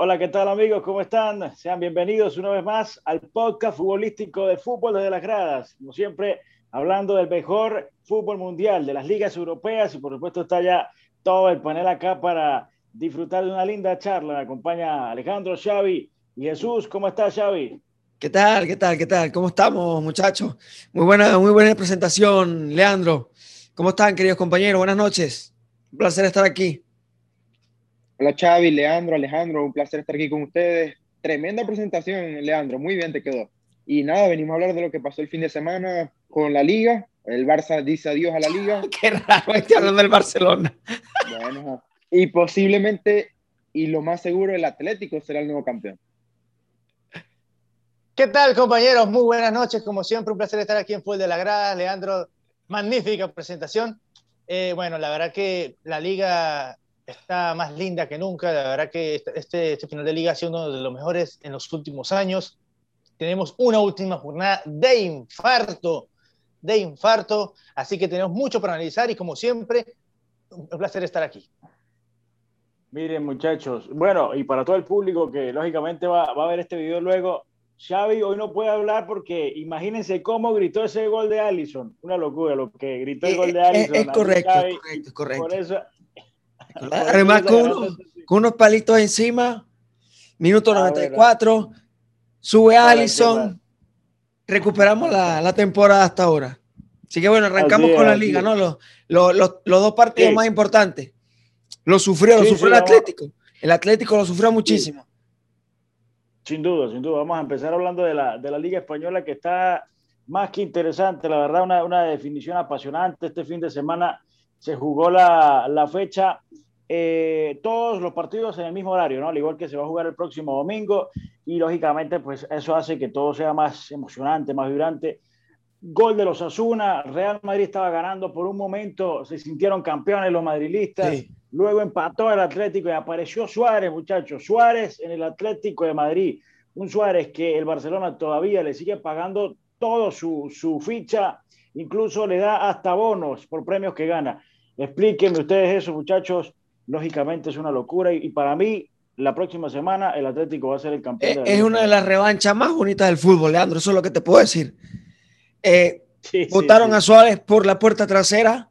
Hola, ¿qué tal amigos? ¿Cómo están? Sean bienvenidos una vez más al podcast futbolístico de fútbol desde las gradas. Como siempre, hablando del mejor fútbol mundial, de las ligas europeas y por supuesto está ya todo el panel acá para disfrutar de una linda charla. Me acompaña Alejandro, Xavi y Jesús. ¿Cómo está Xavi? ¿Qué tal? ¿Qué tal? ¿Qué tal? ¿Cómo estamos, muchachos? Muy buena, muy buena presentación, Leandro. ¿Cómo están, queridos compañeros? Buenas noches. Un placer estar aquí. Hola Xavi, Leandro, Alejandro, un placer estar aquí con ustedes. Tremenda presentación, Leandro, muy bien te quedó. Y nada, venimos a hablar de lo que pasó el fin de semana con la liga. El Barça dice adiós a la liga. Qué raro, estoy hablando del Barcelona. Bueno, y posiblemente, y lo más seguro, el Atlético será el nuevo campeón. ¿Qué tal, compañeros? Muy buenas noches, como siempre, un placer estar aquí en Full de la Grada. Leandro, magnífica presentación. Eh, bueno, la verdad que la liga está más linda que nunca. La verdad que este, este, final de liga ha sido uno de los mejores en los últimos años. Tenemos una última jornada de infarto, de infarto. Así que tenemos mucho para analizar y como siempre, un placer estar aquí. Miren muchachos, bueno, y para todo el público que lógicamente va, va a ver este video luego, Xavi hoy no puede hablar porque imagínense cómo gritó ese gol de Allison. Una locura lo que gritó el gol de Allison. Es, correcto, es correcto, correcto. Por eso, Además, con, unos palitos encima, minuto 94, ah, sube Allison, recuperamos la, temporada hasta ahora. Así que bueno, arrancamos con la liga, ¿no? Los, los, dos partidos más importantes. Lo sufrió, lo sufrió el Atlético. El Atlético lo sufrió muchísimo. Sin duda, sin duda. Vamos a empezar hablando de la, de la Liga Española que está más que interesante. La verdad, una, una definición apasionante. Este fin de semana se jugó la, la fecha eh, todos los partidos en el mismo horario, ¿no? Al igual que se va a jugar el próximo domingo y lógicamente pues eso hace que todo sea más emocionante, más vibrante. Gol de los Asuna, Real Madrid estaba ganando por un momento, se sintieron campeones los madrilistas, luego empató el Atlético y apareció Suárez, muchachos, Suárez en el Atlético de Madrid, un Suárez que el Barcelona todavía le sigue pagando todo su, su ficha, incluso le da hasta bonos por premios que gana. Explíquenme ustedes eso, muchachos, lógicamente es una locura y, para mí la próxima semana el Atlético va a ser el campeón. Es, una de las revanchas más bonitas del fútbol, Leandro, eso es lo que te puedo decir. Eh, votaron a Suárez por la puerta trasera,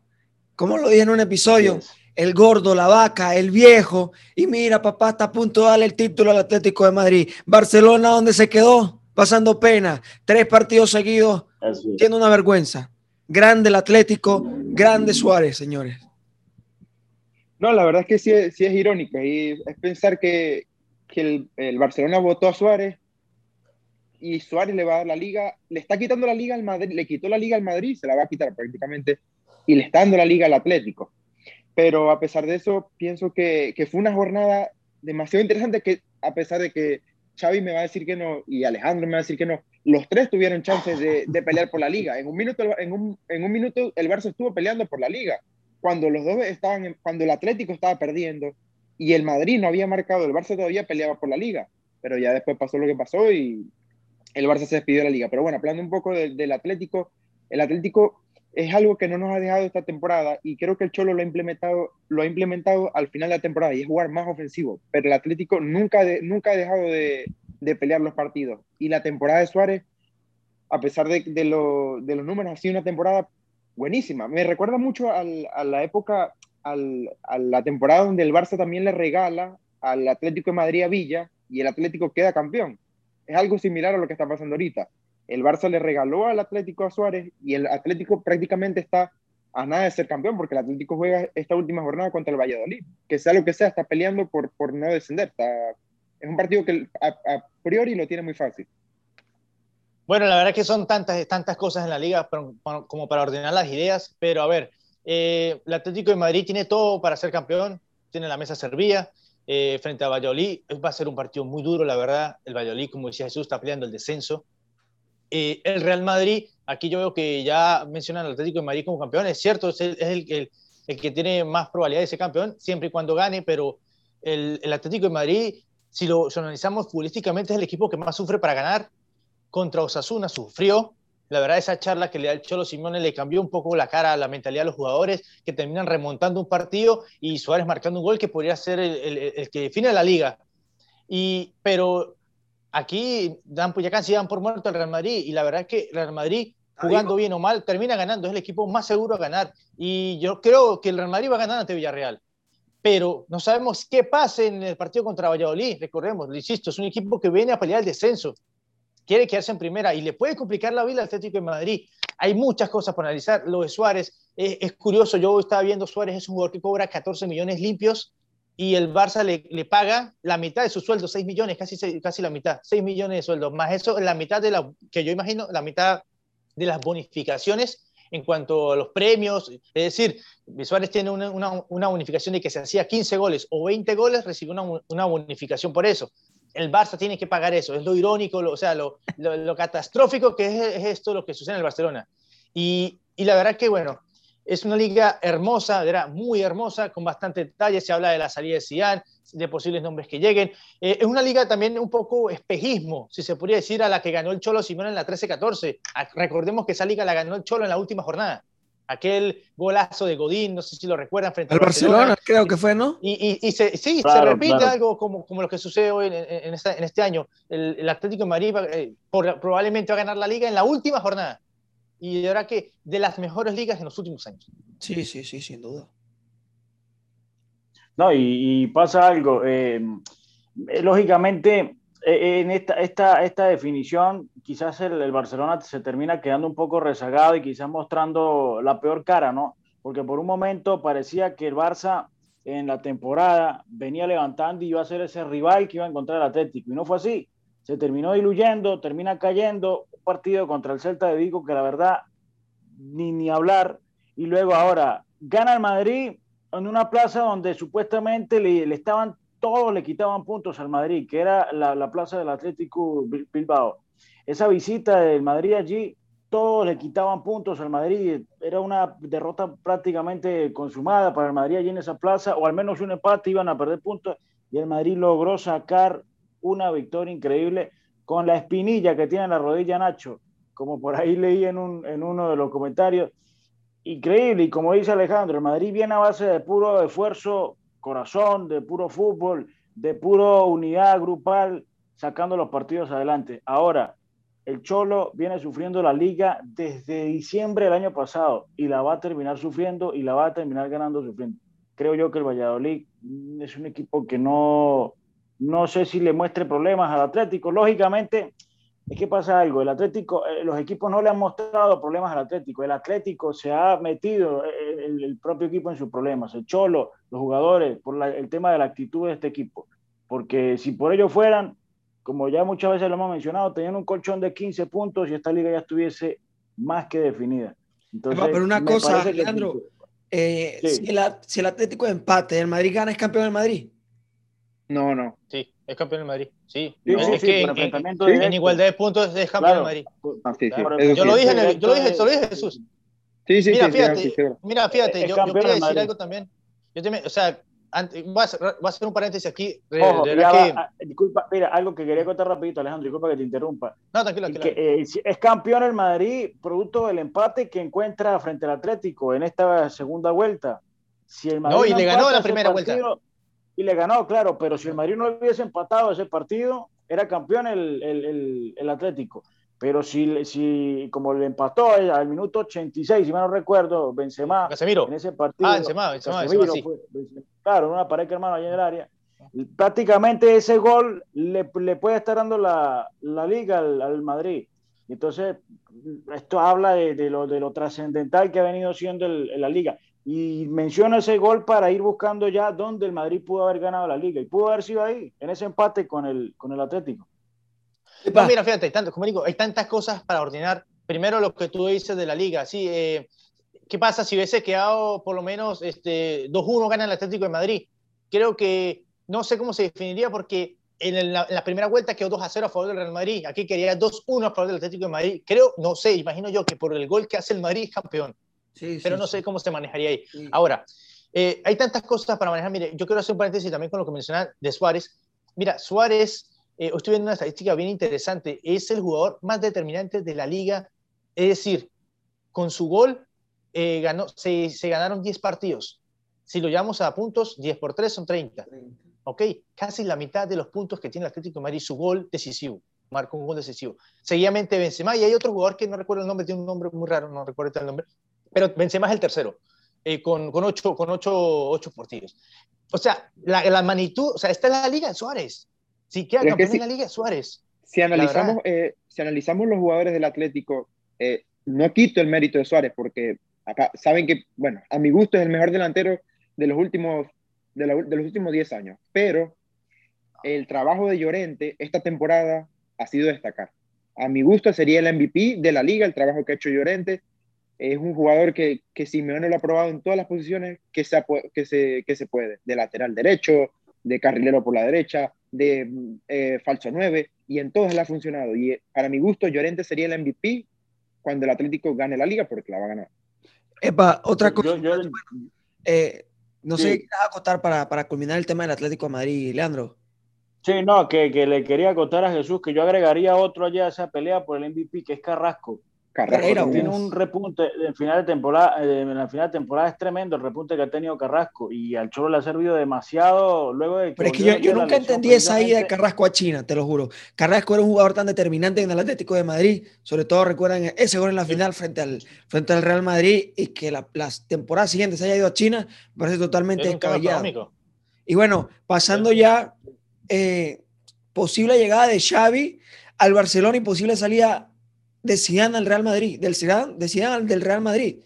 como lo dije en un episodio, el gordo, la vaca, el viejo, y mira, papá está a punto de darle el título al Atlético de Madrid. Barcelona, donde se quedó, pasando pena, tres partidos seguidos, tiene una vergüenza. Grande el Atlético, grande Suárez, señores. No, la verdad es que sí, es irónica y es pensar que, que el, Barcelona votó a Suárez y Suárez le va a dar la liga, le está quitando la liga al Madrid, le quitó la liga al Madrid, se la va a quitar prácticamente, y le está dando la liga al Atlético. Pero a pesar de eso, pienso que, que fue una jornada demasiado interesante que a pesar de que Xavi me va a decir que no y Alejandro me va a decir que no, los tres tuvieron chances de, de pelear por la liga. En un, minuto, en, un, en un minuto el Barça estuvo peleando por la liga cuando los dos estaban, cuando el Atlético estaba perdiendo y el Madrid no había marcado, el Barça todavía peleaba por la liga, pero ya después pasó lo que pasó y el Barça se despidió de la liga. Pero bueno, hablando un poco del Atlético, el Atlético es algo que no nos ha dejado esta temporada y creo que el Cholo lo ha implementado, lo ha implementado al final de la temporada y es jugar más ofensivo, pero el Atlético nunca, nunca ha dejado de, de, pelear los partidos y la temporada de Suárez, a pesar de, de, de los números, ha sido una temporada buenísima. Me recuerda mucho a la época, a la temporada donde el Barça también le regala al Atlético de Madrid a Villa y el Atlético queda campeón. Es algo similar a lo que está pasando ahorita. El Barça le regaló al Atlético a Suárez y el Atlético prácticamente está a nada de ser campeón porque el Atlético juega esta última jornada contra el Valladolid. Que sea lo que sea, está peleando por, no descender. es un partido que a priori lo tiene muy fácil. Bueno, la verdad es que son tantas, tantas cosas en la liga como para ordenar las ideas, pero a ver, eh, el Atlético de Madrid tiene todo para ser campeón, tiene la mesa servida eh, frente a Valladolid, va a ser un partido muy duro, la verdad, el Valladolid, como decía Jesús, está peleando el descenso. Eh, el Real Madrid, aquí yo veo que ya mencionan al Atlético de Madrid como campeón, es cierto, es el, el, el, que tiene más probabilidad de ser campeón, siempre y cuando gane, pero el, el Atlético de Madrid, si lo, si lo analizamos futbolísticamente, es el equipo que más sufre para ganar, contra Osasuna sufrió. La verdad, esa charla que le da el Cholo Simone le cambió un poco la cara a la mentalidad de los jugadores que terminan remontando un partido y Suárez marcando un gol que podría ser el, que define la liga. Y, pero aquí dan, pues ya casi dan por muerto al Real Madrid y la verdad es que Real Madrid jugando bien o mal termina ganando, es el equipo más seguro a ganar y yo creo que el Real Madrid va a ganar ante Villarreal. Pero no sabemos qué pase en el partido contra Valladolid, recordemos, insisto, es un equipo que viene a pelear el descenso, quiere quedarse en primera y le puede complicar la vida al Atlético de Madrid. Hay muchas cosas por analizar. Lo de Suárez es, es curioso. Yo estaba viendo Suárez es un jugador que cobra 14 millones limpios y el Barça le, le, paga la mitad de su sueldo, 6 millones, casi, casi la mitad, 6 millones de sueldo, más eso, la mitad de la, que yo imagino, la mitad de las bonificaciones en cuanto a los premios. Es decir, Suárez tiene una, una, una bonificación de que se hacía 15 goles o 20 goles, recibe una, una bonificación por eso. El Barça tiene que pagar eso, es lo irónico, lo, o sea, lo, lo, catastrófico que es, es, esto lo que sucede en el Barcelona. Y, y la verdad que, bueno, es una liga hermosa, era muy hermosa, con bastante detalle. Se habla de la salida de Zidane, de posibles nombres que lleguen. Eh, es una liga también un poco espejismo, si se podría decir, a la que ganó el Cholo Simón en la 13-14. Ah, recordemos que esa liga la ganó el Cholo en la última jornada. Aquel golazo de Godín, no sé si lo recuerdan, frente al Barcelona, Barcelona, creo que fue, ¿no? Y, y, y se, sí, claro, se repite claro. algo como, como, lo que sucede hoy en, en, esta, en este año. El, el, Atlético de Madrid eh, por, probablemente va a ganar la liga en la última jornada y de verdad que de las mejores ligas en los últimos años. Sí, sí, sí, sin duda. No, y, y pasa algo. Eh, lógicamente, eh, en esta, esta, esta definición, quizás el, el, Barcelona se termina quedando un poco rezagado y quizás mostrando la peor cara, ¿no? Porque por un momento parecía que el Barça en la temporada venía levantando y iba a ser ese rival que iba a encontrar el Atlético. Y no fue así. Se terminó diluyendo, termina cayendo. Un partido contra el Celta de Vigo que la verdad ni, ni hablar. Y luego ahora gana el Madrid en una plaza donde supuestamente le, le estaban todos le quitaban puntos al Madrid, que era la, la, plaza del Atlético Bilbao. Esa visita del Madrid allí, todos le quitaban puntos al Madrid. Era una derrota prácticamente consumada para el Madrid allí en esa plaza, o al menos un empate, iban a perder puntos, y el Madrid logró sacar una victoria increíble con la espinilla que tiene en la rodilla Nacho, como por ahí leí en, un, en uno de los comentarios. Increíble, y como dice Alejandro, el Madrid viene a base de puro esfuerzo corazón, de puro fútbol, de puro unidad grupal, sacando los partidos adelante. Ahora, el Cholo viene sufriendo la liga desde diciembre del año pasado y la va a terminar sufriendo y la va a terminar ganando sufriendo. Creo yo que el Valladolid es un equipo que no, no sé si le muestre problemas al Atlético. Lógicamente, es que pasa algo, el Atlético, eh, los equipos no le han mostrado problemas al Atlético, el Atlético se ha metido eh, el, el propio equipo en sus problemas, el Cholo, los jugadores, por la, el tema de la actitud de este equipo, porque si por ello fueran, como ya muchas veces lo hemos mencionado, tenían un colchón de 15 puntos y esta liga ya estuviese más que definida. Entonces, Pero una cosa, Alejandro, eh, sí. si, el, si el Atlético empate, ¿el Madrid gana, es campeón del Madrid? No, no. Sí, es campeón del Madrid. Sí, sí, es sí, que en, en, en, igualdad de puntos es campeón claro. del Madrid. Ah, claro. Yo, lo dije en el, yo lo dije, yo lo dije Jesús. Sí, sí, mira, fíjate, mira, fíjate, yo, yo, quería decir algo también. Yo te, o sea, antes, voy, a voy, a hacer, un paréntesis aquí. Ojo, de que... va, disculpa, mira, algo que quería contar rapidito, Alejandro, disculpa que te interrumpa. No, tranquilo, tranquilo. Que, eh, es campeón el Madrid producto del empate que encuentra frente al Atlético en esta segunda vuelta. Si el Madrid no, y no le ganó la primera partido, vuelta y le ganó, claro, pero si el Madrid no hubiese empatado ese partido, era campeón el, el, el, el Atlético. Pero si, si, como le empató al minuto 86, si mal no recuerdo, Benzema Casemiro. en ese partido. Ah, Benzema, Benzema, Casemiro sí. fue, claro, una pared que hermano allá en el área. Prácticamente ese gol le, le puede estar dando la, la liga al, al, Madrid. Entonces, esto habla de, de lo, de lo trascendental que ha venido siendo el, la liga y menciona ese gol para ir buscando ya dónde el Madrid pudo haber ganado la liga y pudo haber sido ahí, en ese empate con el, con el Atlético. No, mira, fíjate, hay, tanto, como digo, hay tantas cosas para ordenar. Primero lo que tú dices de la liga, sí, eh, ¿qué pasa si hubiese quedado por lo menos este, 2-1 gana el Atlético de Madrid? Creo que no sé cómo se definiría porque en la, en la, primera vuelta quedó 2 0 a favor del Real Madrid, aquí quería 2-1 a favor del Atlético de Madrid. Creo, no sé, imagino yo que por el gol que hace el Madrid es campeón. Sí, pero sí, no sé cómo se manejaría ahí. Sí. Ahora, eh, hay tantas cosas para manejar. Mire, yo quiero hacer un paréntesis también con lo que mencionaba de Suárez. Mira, Suárez, eh, estoy viendo una estadística bien interesante, es el jugador más determinante de la liga. Es decir, con su gol eh, ganó, se, se, ganaron 10 partidos. Si lo llevamos a puntos, 10 por 3 son 30. 30. ¿ok? Casi la mitad de los puntos que tiene el Atlético de Madrid, su gol decisivo, marcó un gol decisivo. Seguidamente Benzema, y hay otro jugador que no recuerdo el nombre, tiene un nombre muy raro, no recuerdo el nombre, pero Benzema es el tercero, eh, con, con, ocho, con ocho, ocho partidos. O sea, la, la, magnitud, o sea, está en la Liga de Suárez. Si queda campeón en la Liga de Suárez. Si analizamos, eh, si analizamos los jugadores del Atlético, eh, no quito el mérito de Suárez, porque acá saben que, bueno, a mi gusto es el mejor delantero de los últimos, de, de los últimos 10 años, pero el trabajo de Llorente esta temporada ha sido destacar. A mi gusto sería el MVP de la liga, el trabajo que ha hecho Llorente. Es un jugador que, que Simeone lo ha probado en todas las posiciones que se, que se, que se puede, de lateral derecho, de carrilero por la derecha, de eh, falso 9, y en todas le ha funcionado. Y eh, para mi gusto, Llorente sería el MVP cuando el Atlético gane la liga, porque la va a ganar. Epa, otra cosa. Eh, no sé qué acotar para, para culminar el tema del Atlético de Madrid, Leandro. Sí, no, que, que, le quería contar a Jesús que yo agregaría otro allá a esa pelea por el MVP, que es Carrasco. Carrasco tiene un repunte en final de temporada, eh, en la final de temporada es tremendo el repunte que ha tenido Carrasco y al Cholo le ha servido demasiado luego de Pero es que yo, nunca entendí esa ida de Carrasco a China, te lo juro. Carrasco era un jugador tan determinante en el Atlético de Madrid, sobre todo recuerdan ese gol en la final frente al, frente al Real Madrid y que la, las temporadas siguientes haya ido a China, me parece totalmente descabellado. Y bueno, pasando ya eh, posible llegada de Xavi al Barcelona y posible salida de Zidane al Real Madrid, del Zidane, de Zidane del Real Madrid.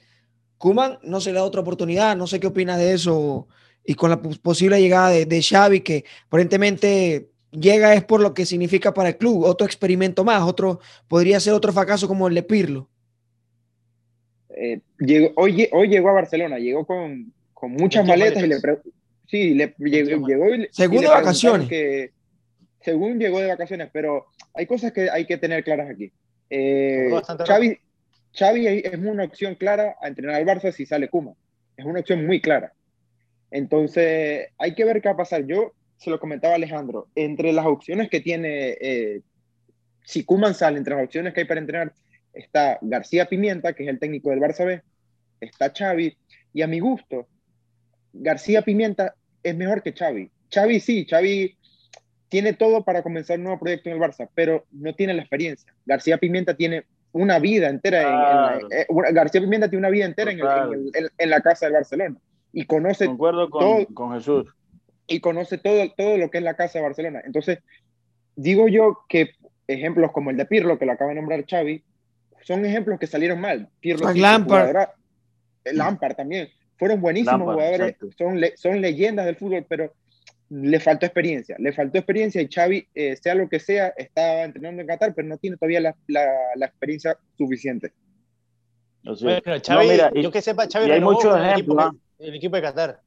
Kuman no se le da otra oportunidad, no sé qué opina de eso y con la posible llegada de, de Xavi que aparentemente llega es por lo que significa para el club, otro experimento más, otro podría ser otro fracaso como el de Pirlo. Eh, llegó, hoy, hoy llegó a Barcelona, llegó con, con muchas maletas, y le sí, le, llegó, llegó según de vacaciones. Que, según llegó de vacaciones, pero hay cosas que hay que tener claras aquí. Eh, Xavi, Xavi es una opción clara a entrenar al Barça si sale Kuma. Es una opción muy clara. Entonces, hay que ver qué va a pasar. Yo se lo comentaba Alejandro, entre las opciones que tiene, eh, si Kuman sale, entre las opciones que hay para entrenar, está García Pimienta, que es el técnico del Barça B, está Xavi, y a mi gusto, García Pimienta es mejor que Xavi. Xavi sí, Xavi tiene todo para comenzar un nuevo proyecto en el Barça, pero no tiene la experiencia. García Pimienta tiene una vida entera, en, eh, García Pimienta tiene una vida entera en, la casa del Barcelona y conoce Concuerdo con, todo, con Jesús. Y conoce todo, todo lo que es la casa de Barcelona. Entonces, digo yo que ejemplos como el de Pirlo, que lo acaba de nombrar Xavi, son ejemplos que salieron mal. Pirlo, Lampard. Lampard también. Fueron buenísimos jugadores, son, son leyendas del fútbol, pero le faltó experiencia, le faltó experiencia y Xavi, eh, sea lo que sea, está entrenando en Qatar, pero no tiene todavía la, la, experiencia suficiente. Bueno, Xavi, yo que sepa, Xavi hay muchos ejemplos, el, equipo de Qatar.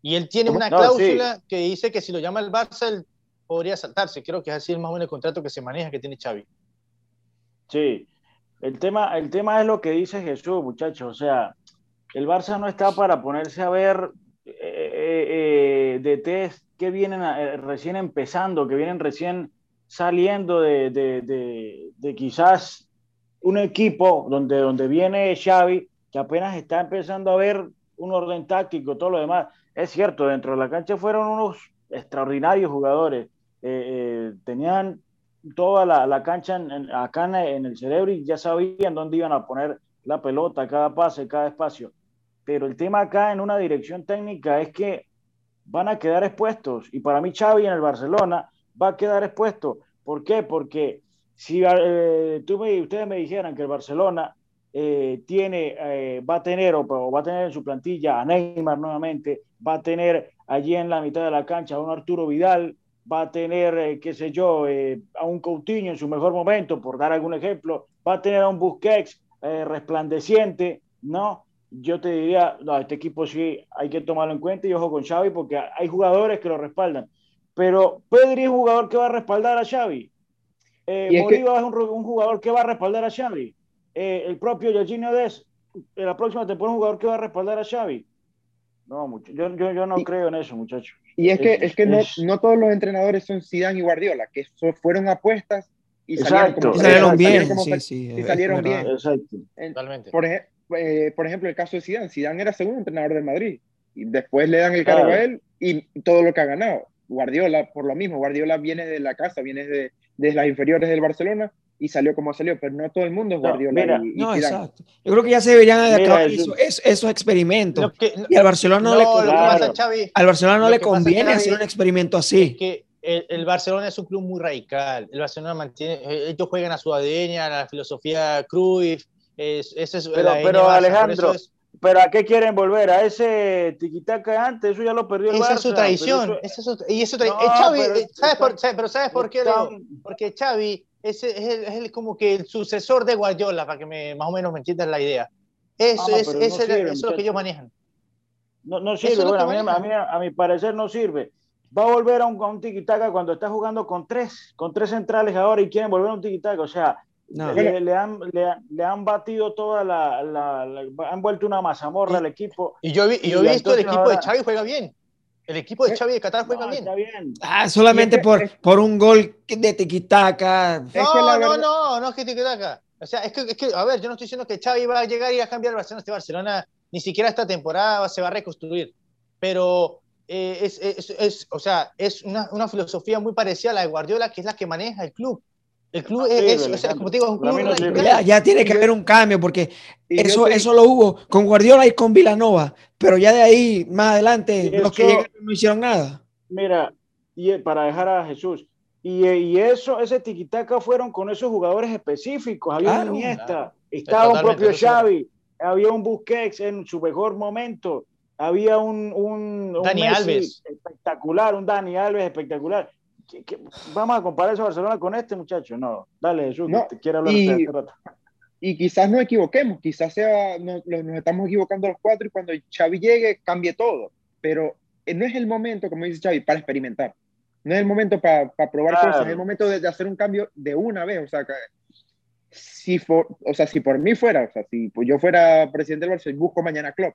Y él tiene una cláusula que dice que si lo llama el Barça, él podría saltarse. Creo que es así más o menos el contrato que se maneja que tiene Xavi. Sí, el tema, el tema es lo que dice Jesús, muchachos. O sea, el Barça no está para ponerse a ver eh, de test que vienen eh, recién empezando, que vienen recién saliendo de, de, de, quizás un equipo donde, donde viene Xavi, que apenas está empezando a ver un orden táctico, todo lo demás. Es cierto, dentro de la cancha fueron unos extraordinarios jugadores. Eh, tenían toda la, la cancha en, acá en, el cerebro y ya sabían dónde iban a poner la pelota, cada pase, cada espacio. Pero el tema acá en una dirección técnica es que van a quedar expuestos. Y para mí Xavi en el Barcelona va a quedar expuesto. ¿Por qué? Porque si eh, tú me, ustedes me dijeran que el Barcelona eh, tiene, eh, va a tener o, va a tener en su plantilla a Neymar nuevamente, va a tener allí en la mitad de la cancha a un Arturo Vidal, va a tener, qué sé yo, a un Coutinho en su mejor momento, por dar algún ejemplo, va a tener a un Busquets resplandeciente, ¿no? Yo te diría, no, este equipo sí hay que tomarlo en cuenta y ojo con Xavi porque hay jugadores que lo respaldan. Pero Pedri es un jugador que va a respaldar a Xavi. Eh, es, es un, jugador que va a respaldar a Xavi. Eh, el propio Jorginho Des, en la próxima temporada, un jugador que va a respaldar a Xavi. No, mucho. Yo, yo, yo no creo en eso, muchachos. Y es que, es, que no, no, todos los entrenadores son Zidane y Guardiola, que fueron apuestas y salieron, bien. y salieron bien. Exacto. Totalmente. Por, eh, por ejemplo, el caso de Zidane. Zidane era segundo entrenador del Madrid. Y después le dan el cargo a él y todo lo que ha ganado. Guardiola, por lo mismo, Guardiola viene de la casa, viene de, de las inferiores del Barcelona y salió como salió, pero no todo el mundo es Guardiola. No, exacto. Yo creo que ya se deberían acabar esos, experimentos. y al Barcelona no, le, al Barcelona no le conviene hacer un experimento así. que el, Barcelona es un club muy radical. El Barcelona mantiene, ellos juegan a su ADN, a la filosofía Cruyff. Es, es pero, pero Alejandro, pero ¿a qué quieren volver? ¿A ese tiquitaca antes? Eso ya lo perdió el Esa es su tradición. y eso, Xavi, eh, ¿sabes por, pero ¿sabes por qué? Porque Xavi es, es, el, como que el sucesor de Guardiola, para que me, más o menos me entiendas la idea. Eso, es, eso es lo que ellos manejan. No, no sirve, a, mí, a, mi parecer no sirve. Va a volver a un, a un tiquitaca cuando está jugando con tres, con tres centrales ahora y quieren volver a un tiquitaca. O sea, le, han, le, han, batido toda la, Han vuelto una mazamorra al equipo. Y yo, y yo he visto el equipo de Xavi juega bien. El equipo de eh, Xavi de Qatar juega bien. Ah, solamente por, por un gol de tiquitaca. No, no, no, no es que tiquitaca. O sea, es que, es que, a ver, yo no estoy diciendo que Xavi va a llegar y a cambiar el Barcelona. Este Barcelona ni siquiera esta temporada se va a reconstruir. Pero eh, es, es, es, o sea, es una, una, filosofía muy parecida a la de Guardiola, que es la que maneja el club. El club ah, es, o sea, como te digo, un club ya, ya, tiene que haber un cambio, porque eso, eso lo hubo con Guardiola y con Vilanova, pero ya de ahí, más adelante, los que llegaron no hicieron nada. Mira, y para dejar a Jesús, y, y eso, ese tiquitaca fueron con esos jugadores específicos, había un Iniesta, estaba un propio Xavi, había un Busquets en su mejor momento, había un, un, Dani Alves. espectacular, un Dani Alves espectacular vamos a comparar eso Barcelona con este muchacho. No, dale, Jesús, no, te quiero hablar y, de este Y quizás nos equivoquemos, quizás sea, nos, estamos equivocando los cuatro y cuando Xavi llegue cambie todo. Pero eh, no es el momento, como dice Xavi, para experimentar. No es el momento para, probar cosas, es el momento de, hacer un cambio de una vez. O sea, si, o sea, si por mí fuera, o sea, si pues yo fuera presidente del Barcelona, busco mañana club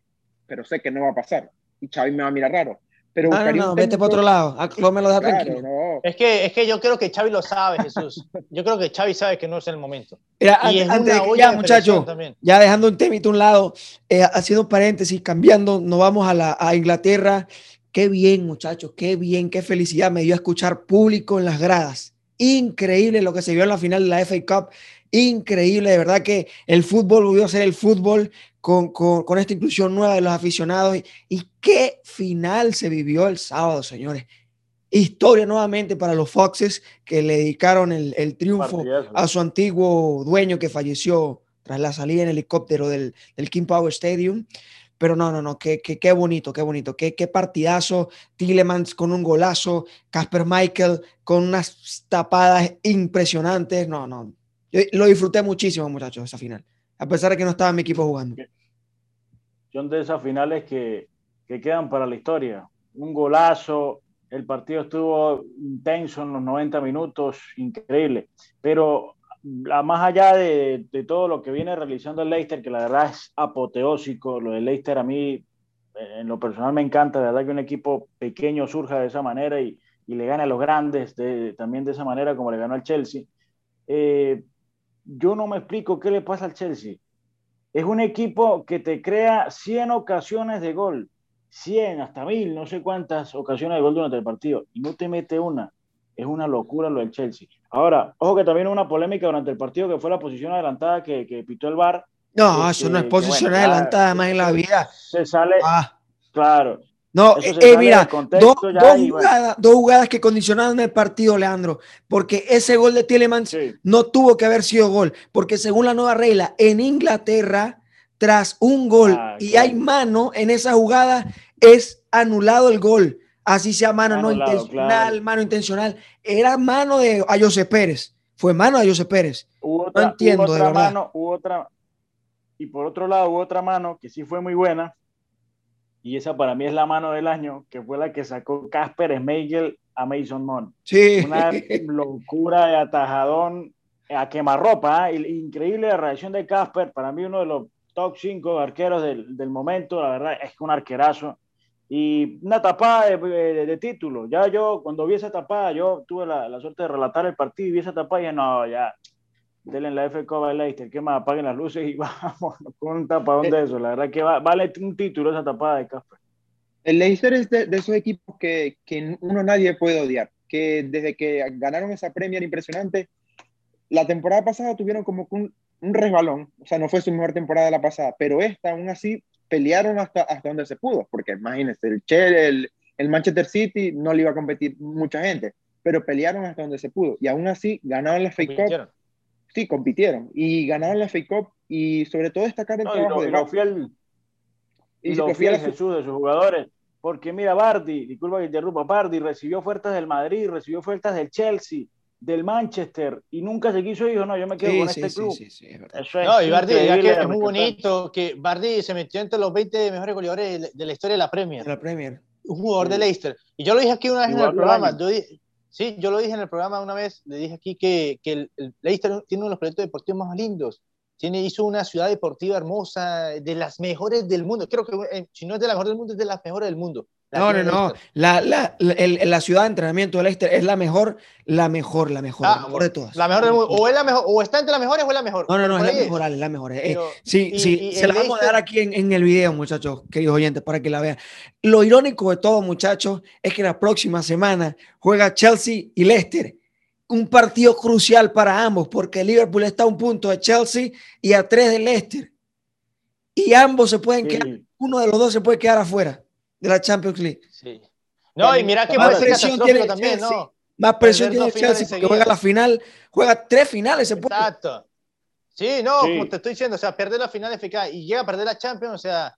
pero sé que no va a pasar. Y Xavi me va a mirar raro pero no, no, vete para otro lado. No me lo deja tranquilo. Es, que, es que yo creo que Xavi lo sabe, Jesús. Yo creo que Xavi sabe que no es el momento. Mira, y antes, ya, muchachos, ya dejando un temito a un lado, eh, haciendo paréntesis, cambiando, nos vamos a, la, a Inglaterra. Qué bien, muchachos, qué bien, qué felicidad me dio escuchar público en las gradas. Increíble lo que se vio en la final de la FA Cup. Increíble, de verdad que el fútbol volvió a ser el fútbol con, con, esta inclusión nueva de los aficionados. Y, qué final se vivió el sábado, señores. Historia nuevamente para los Foxes que le dedicaron el, el triunfo a su antiguo dueño que falleció tras la salida en helicóptero del, del King Power Stadium. Pero no, no, no, qué, qué, qué bonito, qué bonito, qué, qué partidazo. Tillemans con un golazo, Casper Michael con unas tapadas impresionantes. No, no, yo lo disfruté muchísimo, muchachos, esa final a pesar de que no estaba mi equipo jugando. Son de esas finales que, que quedan para la historia. Un golazo, el partido estuvo intenso en los 90 minutos, increíble. Pero más allá de, todo lo que viene realizando el Leicester, que la verdad es apoteósico, lo del Leicester a mí en lo personal me encanta, de verdad que un equipo pequeño surja de esa manera y, y le gane a los grandes de, también de esa manera como le ganó al Chelsea. Eh, yo no me explico qué le pasa al Chelsea. Es un equipo que te crea 100 ocasiones de gol, 100 hasta 1000, no sé cuántas ocasiones de gol durante el partido, y no te mete una. Es una locura lo del Chelsea. Ahora, ojo que también hubo una polémica durante el partido que fue la posición adelantada que, que pitó el VAR. No, eso no es posición adelantada más en la vida. Se sale, ah. claro, no, eh, mira, dos, jugadas, que condicionaron el partido, Leandro, porque ese gol de Tielemans no tuvo que haber sido gol, porque según la nueva regla, en Inglaterra, tras un gol ah, y hay mano en esa jugada, es anulado el gol. Así sea mano no intencional, mano intencional. Era mano de a José Pérez. Fue mano de José Pérez. no entiendo, de verdad. Mano, hubo otra, y por otro lado hubo otra mano que sí fue muy buena, y esa para mí es la mano del año, que fue la que sacó Casper Schmeichel a Mason Mount. Sí. Una locura de atajadón a quemarropa, ¿eh? increíble la reacción de Casper, para mí uno de los top 5 arqueros del, del, momento, la verdad es que un arquerazo. Y una tapada de, de, título, ya yo cuando vi esa tapada, yo tuve la, la, suerte de relatar el partido y vi esa tapada y dije, no, ya, denle en la F Copa de Leicester, que más apaguen las luces y vamos con un tapadón de eso. La verdad que vale un título esa tapada de Casper. El Leicester es de, esos equipos que, que, uno nadie puede odiar, que desde que ganaron esa Premier impresionante, la temporada pasada tuvieron como un, un resbalón, o sea, no fue su mejor temporada la pasada, pero esta aún así pelearon hasta, hasta donde se pudo, porque imagínense, el, el, el Manchester City no le iba a competir mucha gente, pero pelearon hasta donde se pudo, y aún así ganaron la FA Cup. Sí, compitieron, y ganaron la FA Cup, y sobre todo destacar el trabajo de y lo fiel Jesús de sus jugadores. Porque mira, Bardi, disculpa que interrumpa, Bardi recibió ofertas del Madrid, recibió ofertas del Chelsea, del Manchester, y nunca se quiso y dijo, no, yo me quedo con este club. Sí, sí, no, y Bardi, ya que es muy bonito, que Bardi se metió entre los 20 mejores goleadores de la historia de la Premier. la Premier. Un jugador de Leicester. Y yo lo dije aquí una vez en el programa, sí, yo lo dije en el programa una vez, le dije aquí que, que el, el Leicester tiene uno de los proyectos deportivos más lindos tiene, hizo una ciudad deportiva hermosa, de las mejores del mundo. Creo que eh, si no es de la mejor del mundo, es de las mejores del mundo. No, no, no. La, la, la, ciudad de entrenamiento de Leicester es la mejor, la mejor, la mejor, la ah, mejor de todas. La mejor. O, es la mejor, o está entre las mejores o es la mejor. No, no, no, es la mejor, es la mejor. Eh, sí, sí, se la vamos a dar aquí en, en, el video, muchachos, queridos oyentes, para que la vean. Lo irónico de todo, muchachos, es que la próxima semana juega Chelsea y Leicester un partido crucial para ambos, porque Liverpool está a un punto de Chelsea y a tres de Leicester. Y ambos se pueden quedar, uno de los dos se puede quedar afuera de la Champions League. Sí. No, y mira que más presión tiene también, ¿no? Más presión tiene Chelsea porque juega la final, juega tres finales. Se puede. Exacto. Sí, no, como te estoy diciendo, o sea, perder la final eficaz y llega a perder la Champions, o sea,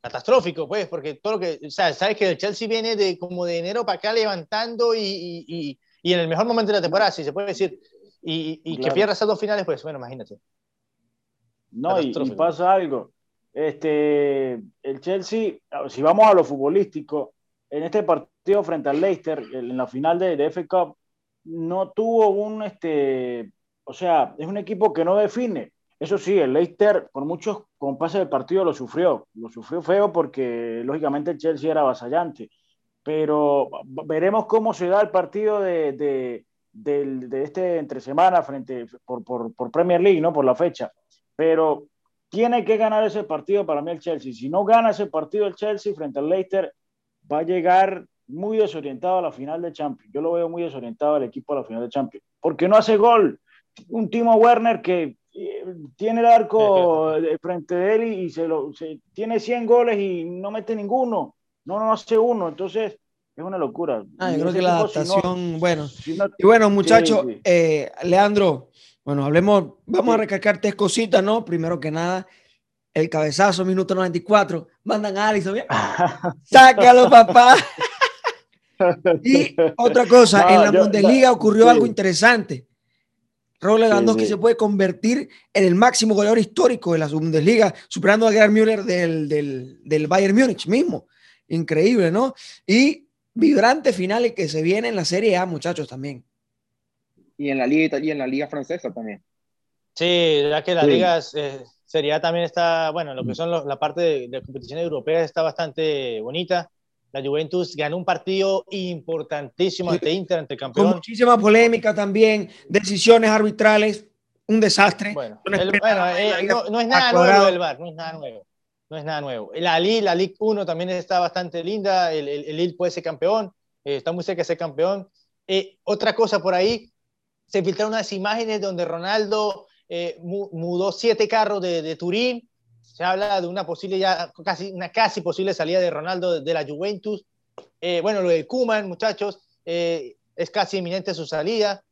catastrófico, pues, porque todo lo que, o sea, sabes que el Chelsea viene de como de enero para acá levantando y y en el mejor momento de la temporada, si se puede decir, y, que pierda esas dos finales, pues bueno, imagínate. No, y, pasa algo. Este, el Chelsea, si vamos a lo futbolístico, en este partido frente al Leicester, en la final de, de FA Cup, no tuvo un, este, o sea, es un equipo que no define. Eso sí, el Leicester, por muchos compases del partido, lo sufrió. Lo sufrió feo porque, lógicamente, el Chelsea era avasallante pero veremos cómo se da el partido de, de, de, este entre semana frente por, por, por, Premier League, ¿no? Por la fecha. Pero tiene que ganar ese partido para mí el Chelsea. Si no gana ese partido el Chelsea frente al Leicester, va a llegar muy desorientado a la final de Champions. Yo lo veo muy desorientado al equipo a la final de Champions. Porque no hace gol. Un Timo Werner que eh, tiene el arco frente de él y se lo, se, tiene 100 goles y no mete ninguno no, no hace uno, entonces es una locura. Ah, yo creo que la adaptación, bueno. y bueno, muchachos, eh, Leandro, bueno, hablemos, vamos a recalcar tres cositas, ¿no? Primero que nada, el cabezazo, minuto 94, mandan a Alisson, sácalo, papá. y otra cosa, en la Bundesliga ocurrió algo interesante. Raúl Lewandowski se puede convertir en el máximo goleador histórico de la Bundesliga, superando a Gerd Müller del, del, del Bayern Múnich mismo increíble, ¿no? Y vibrantes finales que se vienen en la Serie A, muchachos, también. Y en la Liga, y en la Liga Francesa también. Sí, ya que la Liga eh, Serie también está, bueno, lo que son la parte de, de competición europea está bastante bonita. La Juventus ganó un partido importantísimo ante Inter, ante campeón. Con muchísima polémica también, decisiones arbitrales, un desastre. Bueno, eh, no, es nada nuevo el VAR, no es nada nuevo no es nada nuevo. La Liga, la Ligue 1 también está bastante linda, el, el, Lille puede ser campeón, eh, está muy cerca de ser campeón. Eh, otra cosa por ahí, se filtraron unas imágenes donde Ronaldo eh, mudó siete carros de, de, Turín, se habla de una posible, ya casi, una casi posible salida de Ronaldo de, la Juventus. bueno, lo de Kuman, muchachos, es casi inminente su salida.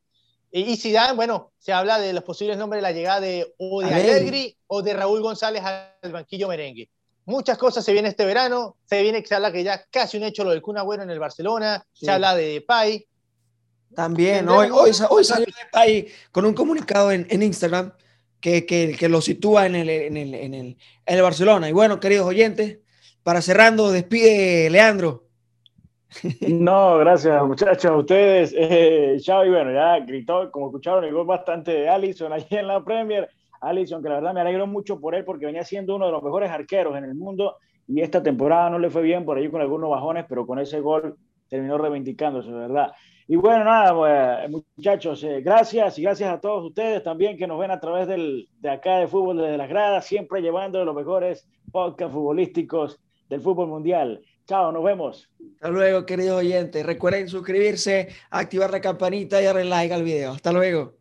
Y Zidane, bueno, se habla de los posibles nombres de la llegada de o de Allegri o de Raúl González al banquillo merengue. Muchas cosas se vienen este verano, se viene se habla que ya casi un hecho lo del Kun Agüero en el Barcelona, se habla de Depay. También, hoy, hoy, hoy, salió Depay con un comunicado en, en Instagram que, que, que, lo sitúa en el, en, el, en, el, en el Barcelona. Y bueno, queridos oyentes, para cerrando, despide Leandro. No, gracias muchachos a ustedes. Eh, Xavi, bueno, ya gritó, como escucharon, el gol bastante de Allison allí en la Premier. Allison, que la verdad me alegro mucho por él porque venía siendo uno de los mejores arqueros en el mundo y esta temporada no le fue bien por ahí con algunos bajones, pero con ese gol terminó reivindicándose, ¿verdad? Y bueno, nada, pues, muchachos, eh, gracias y gracias a todos ustedes también que nos ven a través del, de acá de Fútbol desde las gradas, siempre llevando los mejores podcasts futbolísticos del fútbol mundial. Chao, nos vemos. Hasta luego, queridos oyentes. Recuerden suscribirse, activar la campanita y darle like al video. Hasta luego.